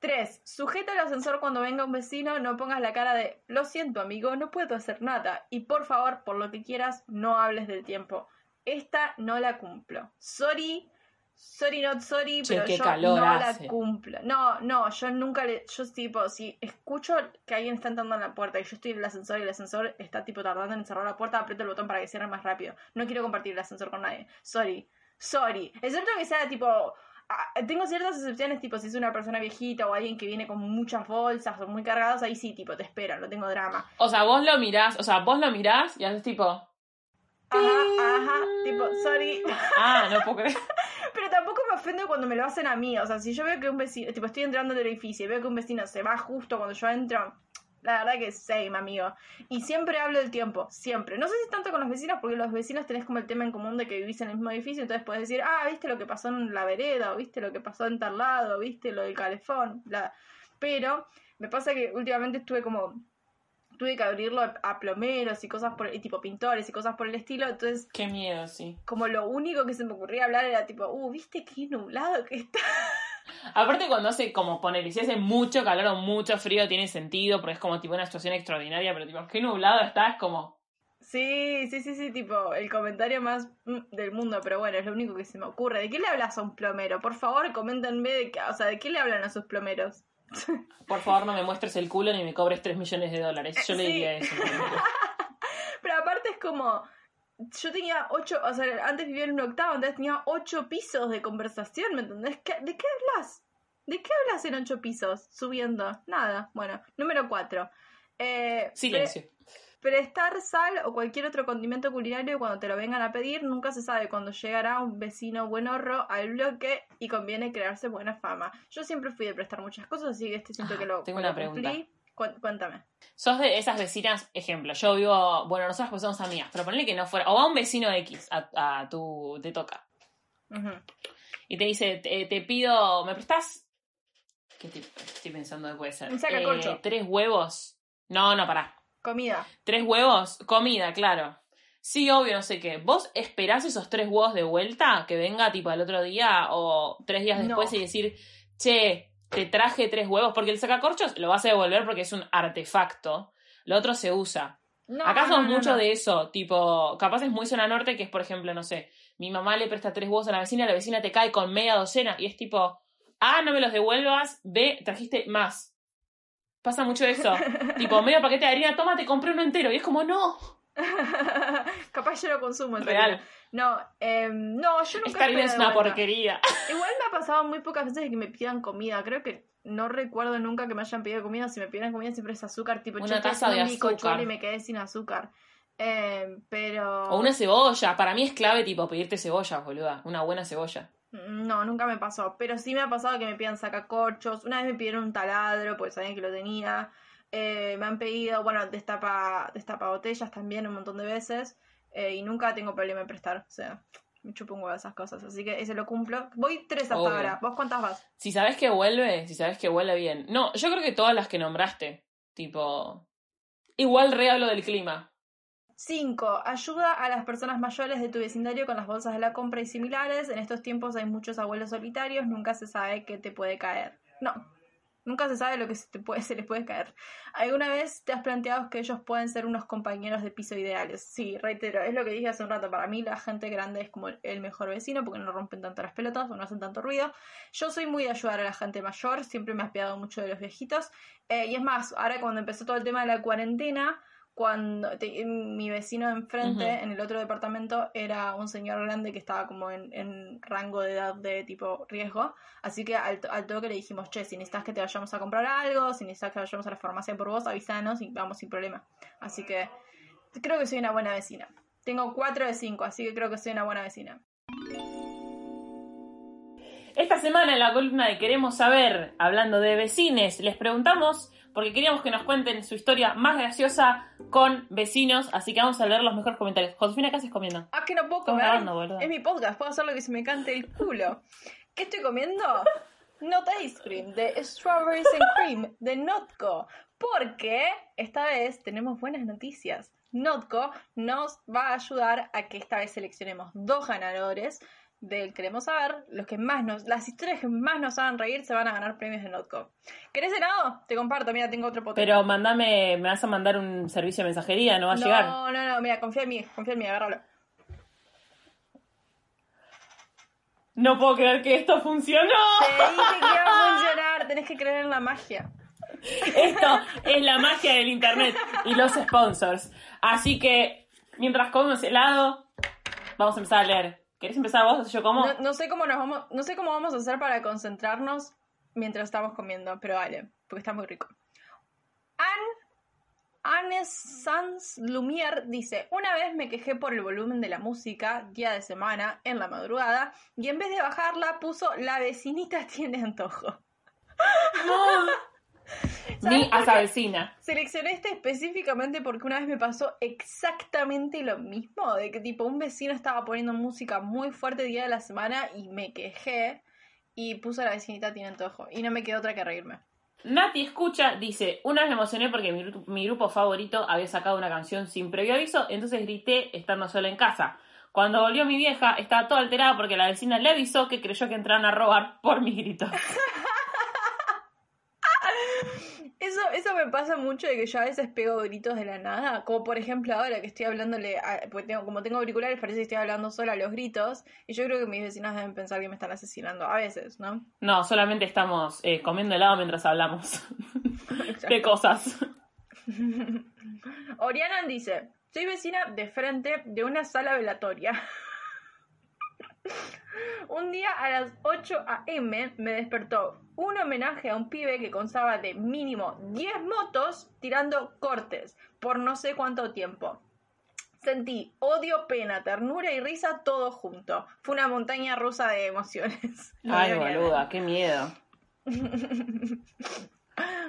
3. Sujeta el ascensor cuando venga un vecino, no pongas la cara de lo siento amigo, no puedo hacer nada. Y por favor, por lo que quieras, no hables del tiempo. Esta no la cumplo. Sorry, sorry not sorry, Che, pero yo calor no hace. la cumplo. No, no, yo nunca le, yo tipo, si escucho que alguien está entrando en la puerta y yo estoy en el ascensor y el ascensor está tipo tardando en cerrar la puerta, aprieto el botón para que cierre más rápido. No quiero compartir el ascensor con nadie. Sorry, sorry. Excepto que sea tipo Ah, tengo ciertas excepciones, tipo si es una persona viejita o alguien que viene con muchas bolsas o muy cargados, ahí sí, tipo, te esperan, no tengo drama. O sea, vos lo mirás, o sea, vos lo mirás y haces tipo, Ajá, ajá, tipo, sorry. ah, no puedo creer. Pero tampoco me ofendo cuando me lo hacen a mí. O sea, si yo veo que un vecino, tipo, estoy entrando del edificio y veo que un vecino se va justo cuando yo entro, la verdad que same, amigo. Y siempre hablo del tiempo, siempre. No sé si tanto con los vecinos, porque los vecinos tenés como el tema en común de que vivís en el mismo edificio, entonces podés decir, ah, viste lo que pasó en la vereda, o viste lo que pasó en tal lado, viste lo del calefón. Pero me pasa que últimamente estuve como tuve que abrirlo a, a plomeros y cosas por y tipo pintores y cosas por el estilo entonces Qué miedo, sí. como lo único que se me ocurría hablar era tipo uh viste qué nublado que está Aparte cuando hace como poner, si hace mucho calor o mucho frío tiene sentido, porque es como tipo una situación extraordinaria, pero tipo, qué nublado está, es como, Sí, sí, sí, sí, tipo, el comentario más mm, del mundo, pero bueno, es lo único que se me ocurre. ¿De qué le hablas a un plomero? Por favor, coméntenme de qué, o sea, ¿de qué le hablan a sus plomeros? por favor no me muestres el culo ni me cobres 3 millones de dólares. Yo le Sí. diría eso. Pero aparte es como, yo tenía ocho, o sea, antes vivía en un octavo, entonces tenía ocho pisos de conversación, ¿me entendés? ¿Qué- ¿De qué hablas? ¿De qué hablas en ocho pisos? Subiendo. Nada. Bueno, número cuatro. Eh, Silencio. Prestar sal o cualquier otro condimento culinario cuando te lo vengan a pedir, nunca se sabe cuándo llegará un vecino buenorro al bloque y conviene crearse buena fama. Yo siempre fui de prestar muchas cosas, así que este siento Ah, que lo, tengo que una cumplí. Cu- cuéntame. Sos de esas vecinas, ejemplo, yo vivo, bueno, nosotros pues somos amigas, pero ponle que no fuera, o va un vecino X a, a tu, te toca, y te dice, te, te pido, ¿me prestás? ¿Qué te, estoy pensando que puede ser? Un sacacorcho. Eh, tres huevos. No, no, pará. Comida. Tres huevos, comida, claro. Sí, obvio, no sé qué. ¿Vos esperás esos tres huevos de vuelta? Que venga tipo al otro día o tres días No. después y decir, che, te traje tres huevos. Porque el sacacorchos lo vas a devolver porque es un artefacto. Lo otro se usa. No, Acá no, mucho de eso, tipo, capaz es muy zona norte, que es, por ejemplo, no sé, mi mamá le presta tres huevos a la vecina, la vecina te cae con media docena, y es tipo, A, no me los devuelvas, B, trajiste más. Pasa mucho eso. tipo, medio paquete de harina, toma, te compré uno entero, y es como, no, Capaz yo lo consumo en real. realidad. No, em, no, yo nunca Esta harina es una vuelta. porquería. Igual me ha pasado muy pocas veces que me pidan comida. Creo que no recuerdo nunca que me hayan pedido comida. Si me piden comida siempre es azúcar. Tipo, Una taza de azúcar. y me quedé sin azúcar. Em, pero... O una cebolla, para mí es clave, tipo, pedirte cebollas, boluda, una buena cebolla. No, nunca me pasó. Pero sí me ha pasado que me pidan sacacorchos. Una vez me pidieron un taladro porque sabían que lo tenía. Eh, me han pedido, bueno, destapa, destapa botellas también un montón de veces. Eh, y nunca tengo problema en prestar. O sea, me chupo un huevo esas cosas. Así que ese lo cumplo. Voy tres hasta Obvio. ahora. ¿Vos cuántas vas? Si sabes que vuelve, si sabes que vuelve bien. No, yo creo que todas las que nombraste, tipo, igual re hablo del clima. 5. Ayuda a las personas mayores de tu vecindario con las bolsas de la compra y similares. En estos tiempos hay muchos abuelos solitarios, nunca se sabe qué te puede caer. No, Nunca se sabe lo que se, te puede, se les puede caer. ¿Alguna vez te has planteado que ellos pueden ser unos compañeros de piso ideales? Sí, reitero, es lo que dije hace un rato. Para mí la gente grande es como el mejor vecino porque no rompen tanto las pelotas o no hacen tanto ruido. Yo soy muy de ayudar a la gente mayor, siempre me ha apiado mucho de los viejitos. Eh, y es más, ahora cuando empezó todo el tema de la cuarentena, cuando mi vecino de enfrente, en el otro departamento, era un señor grande que estaba como en, rango de edad de tipo riesgo. Así que al, al, toque le dijimos, che, si necesitas que te vayamos a comprar algo, si necesitas que vayamos a la farmacia por vos, avisanos y vamos sin problema. Así que creo que soy una buena vecina. Tengo 4 de 5, así que creo que soy una buena vecina. Esta semana en la columna de Queremos Saber, hablando de vecines, les preguntamos porque queríamos que nos cuenten su historia más graciosa con vecinos, así que vamos a leer los mejores comentarios. Josefina, ¿qué haces comiendo? Ah, que no puedo comer. es mi podcast, puedo hacer lo que se me cante el culo. ¿Qué estoy comiendo? Not Ice Cream, de Strawberries and Cream, de Notco. Porque esta vez tenemos buenas noticias. Notco nos va a ayudar a que esta vez seleccionemos dos ganadores del Queremos Saber, los que más nos, las historias que más nos hagan reír se van a ganar premios de Notco. ¿Querés helado? Te comparto, mira, tengo otro potente. Pero mandame, me vas a mandar un servicio de mensajería, no va a llegar. No, no, no, mira, confía en mí, confía en mí, agárralo. No puedo creer que esto funcionó. Te dije que iba a funcionar, tenés que creer en la magia. Esto es la magia del internet y los sponsors. Así que, mientras comemos helado, vamos a empezar a leer. ¿Querés empezar vos? ¿Yo como? No, sé cómo nos vamos, no sé cómo vamos a hacer para concentrarnos mientras estamos comiendo, pero vale, porque está muy rico. Anne Sans Lumière dice, una vez me quejé por el volumen de la música, día de semana, en la madrugada, y en vez de bajarla puso, la vecinita tiene antojo. Ni a esa vecina. Seleccioné este específicamente porque una vez me pasó exactamente lo mismo, de que tipo un vecino estaba poniendo música muy fuerte día de la semana y me quejé y puse a la vecinita tiene antojo y no me quedó otra que reírme. Nati escucha, dice, una vez me emocioné porque mi, mi, grupo favorito había sacado una canción sin previo aviso, entonces grité estando sola en casa. Cuando volvió mi vieja, estaba toda alterada porque la vecina le avisó que creyó que entraron a robar por mis gritos. Eso, eso me pasa mucho de que yo a veces pego gritos de la nada, como por ejemplo ahora que estoy hablándole, porque tengo, como tengo auriculares parece que estoy hablando sola a los gritos, y yo creo que mis vecinos deben pensar que me están asesinando, a veces, ¿no? No, solamente estamos eh, comiendo helado mientras hablamos de cosas. Oriana dice, soy vecina de frente de una sala velatoria. Un día a las 8 a.m. me despertó un homenaje a un pibe que constaba de mínimo 10 motos tirando cortes por no sé cuánto tiempo. Sentí odio, pena, ternura y risa todo junto. Fue una montaña rusa de emociones. Ay, boluda, qué miedo.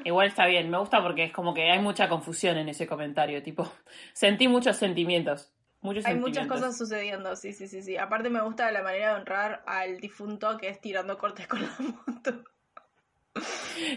Igual está bien, me gusta porque es como que hay mucha confusión en ese comentario, tipo, sentí muchos sentimientos. Hay muchas cosas sucediendo, sí, sí, sí, sí. Aparte me gusta la manera de honrar al difunto que es tirando cortes con la moto.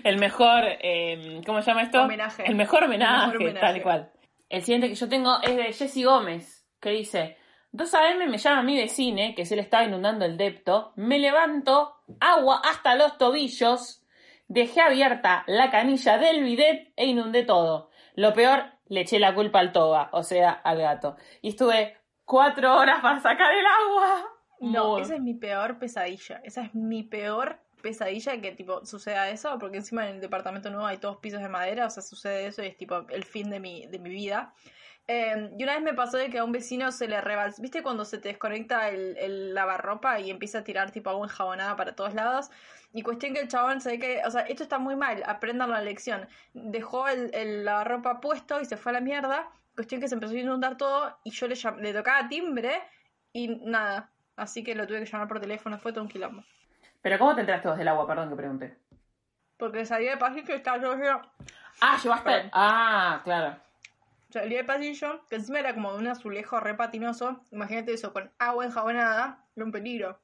El mejor, eh, ¿cómo se llama esto? Homenaje. El mejor homenaje, tal cual. El siguiente que yo tengo es de Jesse Gómez, que dice, 2 AM me llama mi vecine, que se le está inundando el depto, me levanto, agua hasta los tobillos, dejé abierta la canilla del bidet e inundé todo. Lo peor, le eché la culpa al toba, o sea, al gato. Y estuve cuatro horas para sacar el agua. No, esa es mi peor pesadilla. Esa es mi peor pesadilla que tipo suceda eso, porque encima en el departamento nuevo hay todos pisos de madera, o sea, sucede eso y es tipo el fin de mi, de mi vida. Em, y una vez me pasó de que a un vecino se le rebalsa, ¿viste cuando se te desconecta el, el lavarropa y empieza a tirar tipo agua enjabonada para todos lados? Y cuestión que el chabón se ve que, o sea, esto está muy mal, aprendan la lección. Dejó el, el lavarropa puesto y se fue a la mierda. Cuestión que se empezó a inundar todo y yo le, le tocaba timbre y nada. Así que lo tuve que llamar por teléfono, fue todo un quilombo. ¿Pero cómo te enteraste vos del agua? Perdón que pregunté. Porque salí de pasillo y estaba yo... Ah, llevaste... Ah, claro. Salí de pasillo, que encima era como de un azulejo re patinoso. Imagínate eso, con agua enjabonada, era un peligro.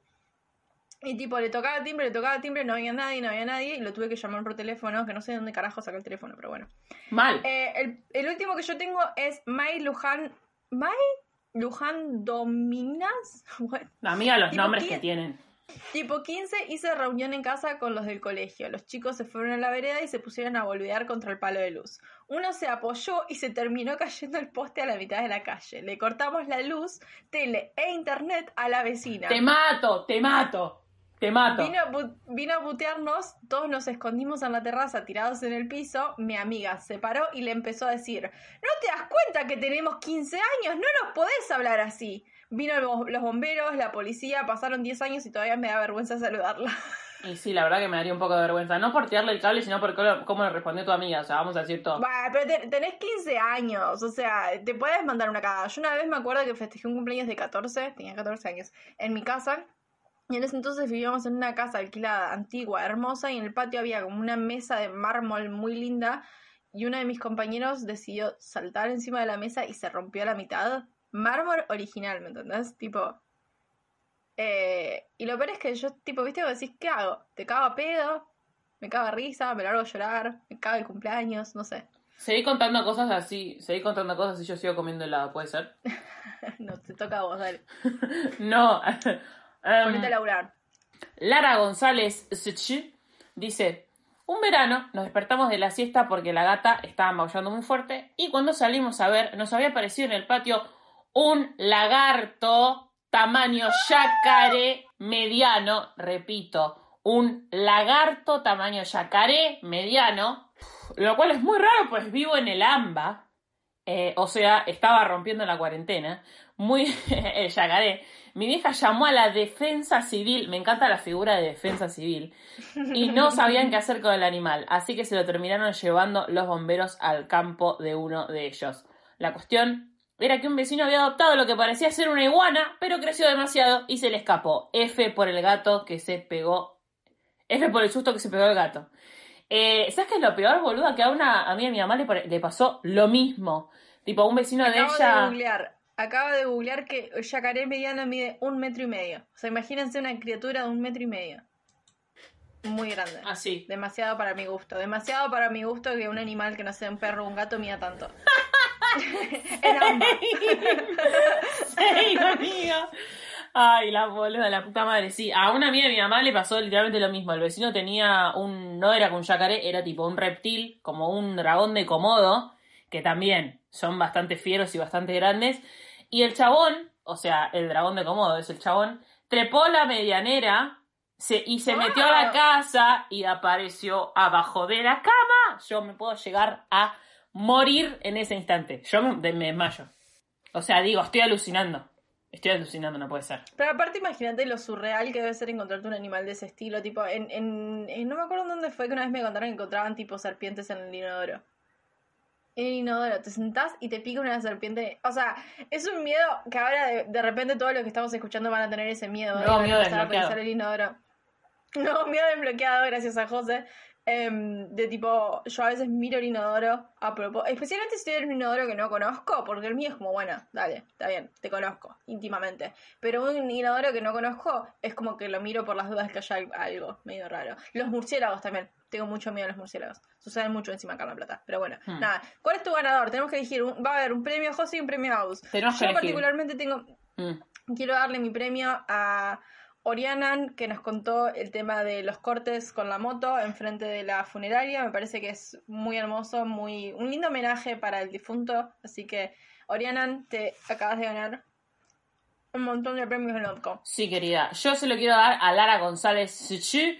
Y tipo, le tocaba timbre, le tocaba timbre, no había nadie, no había nadie, y lo tuve que llamar por teléfono, que no sé de dónde carajo saca el teléfono, pero bueno. Mal. Eh, el, último que yo tengo es Mai Luján Mai Luján Dominas. Amiga, los Tipo, nombres que tienen. Tipo 15 hice reunión en casa con los del colegio. Los chicos se fueron a la vereda y se pusieron a boludear contra el palo de luz. Uno se apoyó y se terminó cayendo el poste a la mitad de la calle. Le cortamos la luz, tele e internet a la vecina. Te mato, te mato, te mato. Vino a, bu- vino a putearnos, todos nos escondimos en la terraza tirados en el piso. Mi amiga se paró y le empezó a decir: ¿No te das cuenta que tenemos 15 años? No nos podés hablar así. Vino los bomberos, la policía, pasaron 10 años y todavía me da vergüenza saludarla. Y sí, la verdad que me daría un poco de vergüenza. No por tirarle el cable, sino por cómo, cómo le respondió tu amiga. O sea, vamos a decir todo. Bah, pero te- tenés 15 años, o sea, te puedes mandar una cagada. Yo una vez me acuerdo que festejé un cumpleaños de 14, tenía 14 años, en mi casa. Y en ese entonces vivíamos en una casa alquilada, antigua, hermosa, y en el patio había como una mesa de mármol muy linda. Y uno de mis compañeros decidió saltar encima de la mesa y se rompió a la mitad. Mármol original, ¿me entendés? Tipo. eh, y lo peor es que yo, tipo, ¿viste? Vos decís, ¿qué hago? ¿Te cago a pedo? ¿Me cago a risa? ¿Me largo a llorar? ¿Me cago el cumpleaños? No sé. Seguí contando cosas así, seguí contando cosas y yo sigo comiendo helado, ¿puede ser? no, te toca a vos, dale. no. Em, Ponete a laburar. Lara González Suchi dice, un verano nos despertamos de la siesta porque la gata estaba maullando muy fuerte y cuando salimos a ver nos había aparecido en el patio un lagarto tamaño yacaré mediano, repito, un lagarto tamaño yacaré mediano, lo cual es muy raro pues vivo en el AMBA, eh, o sea, estaba rompiendo la cuarentena, muy el yacaré. Mi vieja llamó a la defensa civil, me encanta la figura de defensa civil, y no sabían qué hacer con el animal, así que se lo terminaron llevando los bomberos al campo de uno de ellos. La cuestión era que un vecino había adoptado lo que parecía ser una iguana, pero creció demasiado y se le escapó. F por el gato que se pegó. F por el susto que se pegó el gato. Eh, ¿Sabes qué es lo peor, boluda? Que a una amiga de mi mamá le, pasó lo mismo. Tipo, un vecino de Acabo de ella. Acabo de googlear que el yacaré mediano mide un metro y medio. O sea, imagínense una criatura de un metro y medio. Muy grande. Así. Demasiado para mi gusto. Demasiado para mi gusto que un animal que no sea un perro o un gato mida tanto. en ambas. ¡Ey, amiga! Ay, la boluda, la puta madre. Sí, a una amiga de mi mamá le pasó literalmente lo mismo. El vecino tenía un. No era con un yacaré, era tipo un reptil, como un dragón de comodo, que también son bastante fieros y bastante grandes. Y el chabón, o sea, el dragón de comodo es el chabón, trepó la medianera se, y se metió a la casa y apareció abajo de la cama. Yo me puedo llegar a morir en ese instante. Yo me, me desmayo. O sea, digo, estoy alucinando. Estoy alucinando, no puede ser. Pero aparte imagínate lo surreal que debe ser encontrarte un animal de ese estilo, tipo, en, en, en- no me acuerdo dónde fue que una vez me contaron que encontraban tipo serpientes en el inodoro. En el inodoro, te sentás y te pica una serpiente. O sea, es un miedo que ahora de, de repente todos los que estamos escuchando van a tener ese miedo. No, y van a miedo desbloqueado. el inodoro. No, miedo desbloqueado, gracias a José. Em, de tipo, yo a veces miro el inodoro a propósito, especialmente si estoy en un inodoro que no conozco, porque el mío es como, bueno, dale, está bien, te conozco íntimamente. Pero un inodoro que no conozco es como que lo miro por las dudas que haya al- algo medio raro. Los murciélagos también, tengo mucho miedo a los murciélagos. Suceden mucho encima acá en La Plata. Pero bueno, Hmm. nada. ¿Cuál es tu ganador? Tenemos que elegir, un- va a haber un premio José y un premio. Tenemos que Yo particularmente tengo, Mm. quiero darle mi premio a Orianan, que nos contó el tema de los cortes con la moto enfrente de la funeraria. Me parece que es muy hermoso, muy un lindo homenaje para el difunto. Así que, Orianan, te acabas de ganar un montón de premios en Notco. Sí, querida. Yo se lo quiero dar a Lara González Suchu.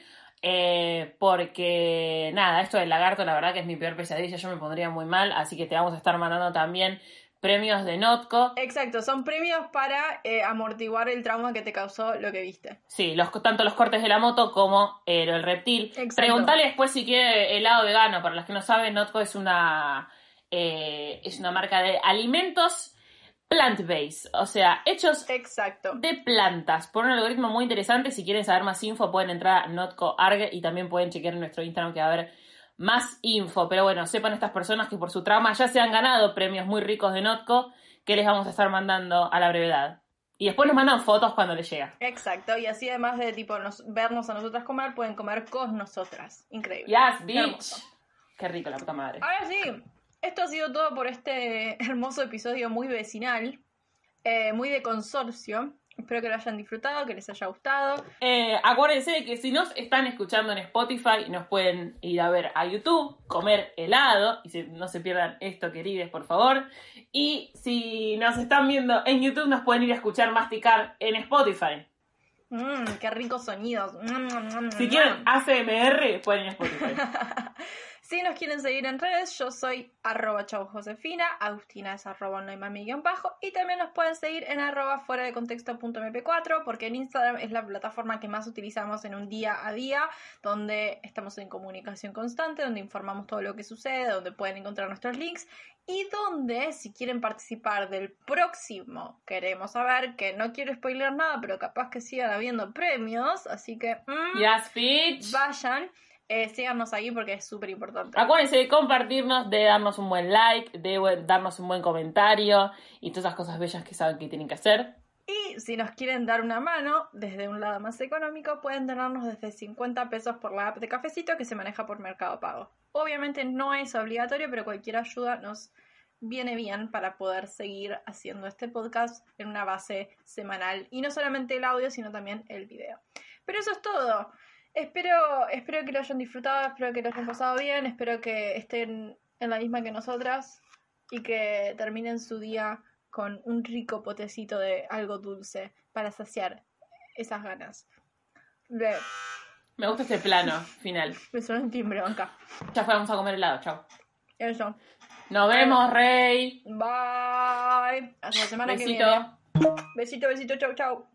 Eh, porque nada, esto del lagarto, la verdad que es mi peor pesadilla. Yo me pondría muy mal. Así que te vamos a estar mandando también premios de Notco. Exacto, son premios para eh, amortiguar el trauma que te causó lo que viste. Sí, los, tanto los cortes de la moto como eh, el reptil. Exacto. Preguntale después si quiere helado vegano. Para los que no saben, Notco es una, eh, es una marca de alimentos plant-based. O sea, hechos Exacto. de plantas por un algoritmo muy interesante. Si quieren saber más info, pueden entrar a Notco.arg y también pueden chequear en nuestro Instagram que va a haber más info. Pero bueno, sepan estas personas que por su trauma ya se han ganado premios muy ricos de Notco que les vamos a estar mandando a la brevedad. Y después nos mandan fotos cuando les llega. Exacto, y así además de tipo nos- vernos a nosotras comer, pueden comer con nosotras. Increíble. Yes, bitch. Qué rico la puta madre. Ahora sí, esto ha sido todo por este hermoso episodio muy vecinal, eh, muy de consorcio. Espero que lo hayan disfrutado, que les haya gustado. Eh, acuérdense que si nos están escuchando en Spotify, nos pueden ir a ver a YouTube, comer helado, y si- no se pierdan esto, queridos, por favor. Y si nos están viendo en YouTube, nos pueden ir a escuchar masticar en Spotify. Mmm, qué ricos sonidos. Mm, Si quieren ACMR, pueden ir a Spotify. Si nos quieren seguir en redes, yo soy arroba Josefina, Agustina es arroba no hay mami guion bajo, y también nos pueden seguir en arroba fuera de contexto punto mp4, porque en Instagram es la plataforma que más utilizamos en un día a día, donde estamos en comunicación constante, donde informamos todo lo que sucede, donde pueden encontrar nuestros links, y donde, si quieren participar del próximo, queremos saber, que no quiero spoiler nada, pero capaz que sigan habiendo premios, así que mm, Yes, bitch. vayan, eh, síganos ahí porque es súper importante. Acuérdense de compartirnos, de darnos un buen like, de darnos un buen comentario y todas esas cosas bellas que saben que tienen que hacer. Y si nos quieren dar una mano, desde un lado más económico, pueden donarnos desde 50 pesos por la app de Cafecito que se maneja por Mercado Pago. Obviamente no es obligatorio, pero cualquier ayuda nos viene bien para poder seguir haciendo este podcast en una base semanal. Y no solamente el audio, sino también el video. Pero eso es todo. Espero, espero que lo hayan disfrutado, espero que lo hayan pasado bien, espero que estén en la misma que nosotras y que terminen su día con un rico potecito de algo dulce para saciar esas ganas. Me gusta este plano final. me suena un timbre, banca. Ya fue, vamos a comer helado, chao. Eso. Nos vemos, Rey. Bye. Hasta la semana que viene. Besito, besito, chau, chau.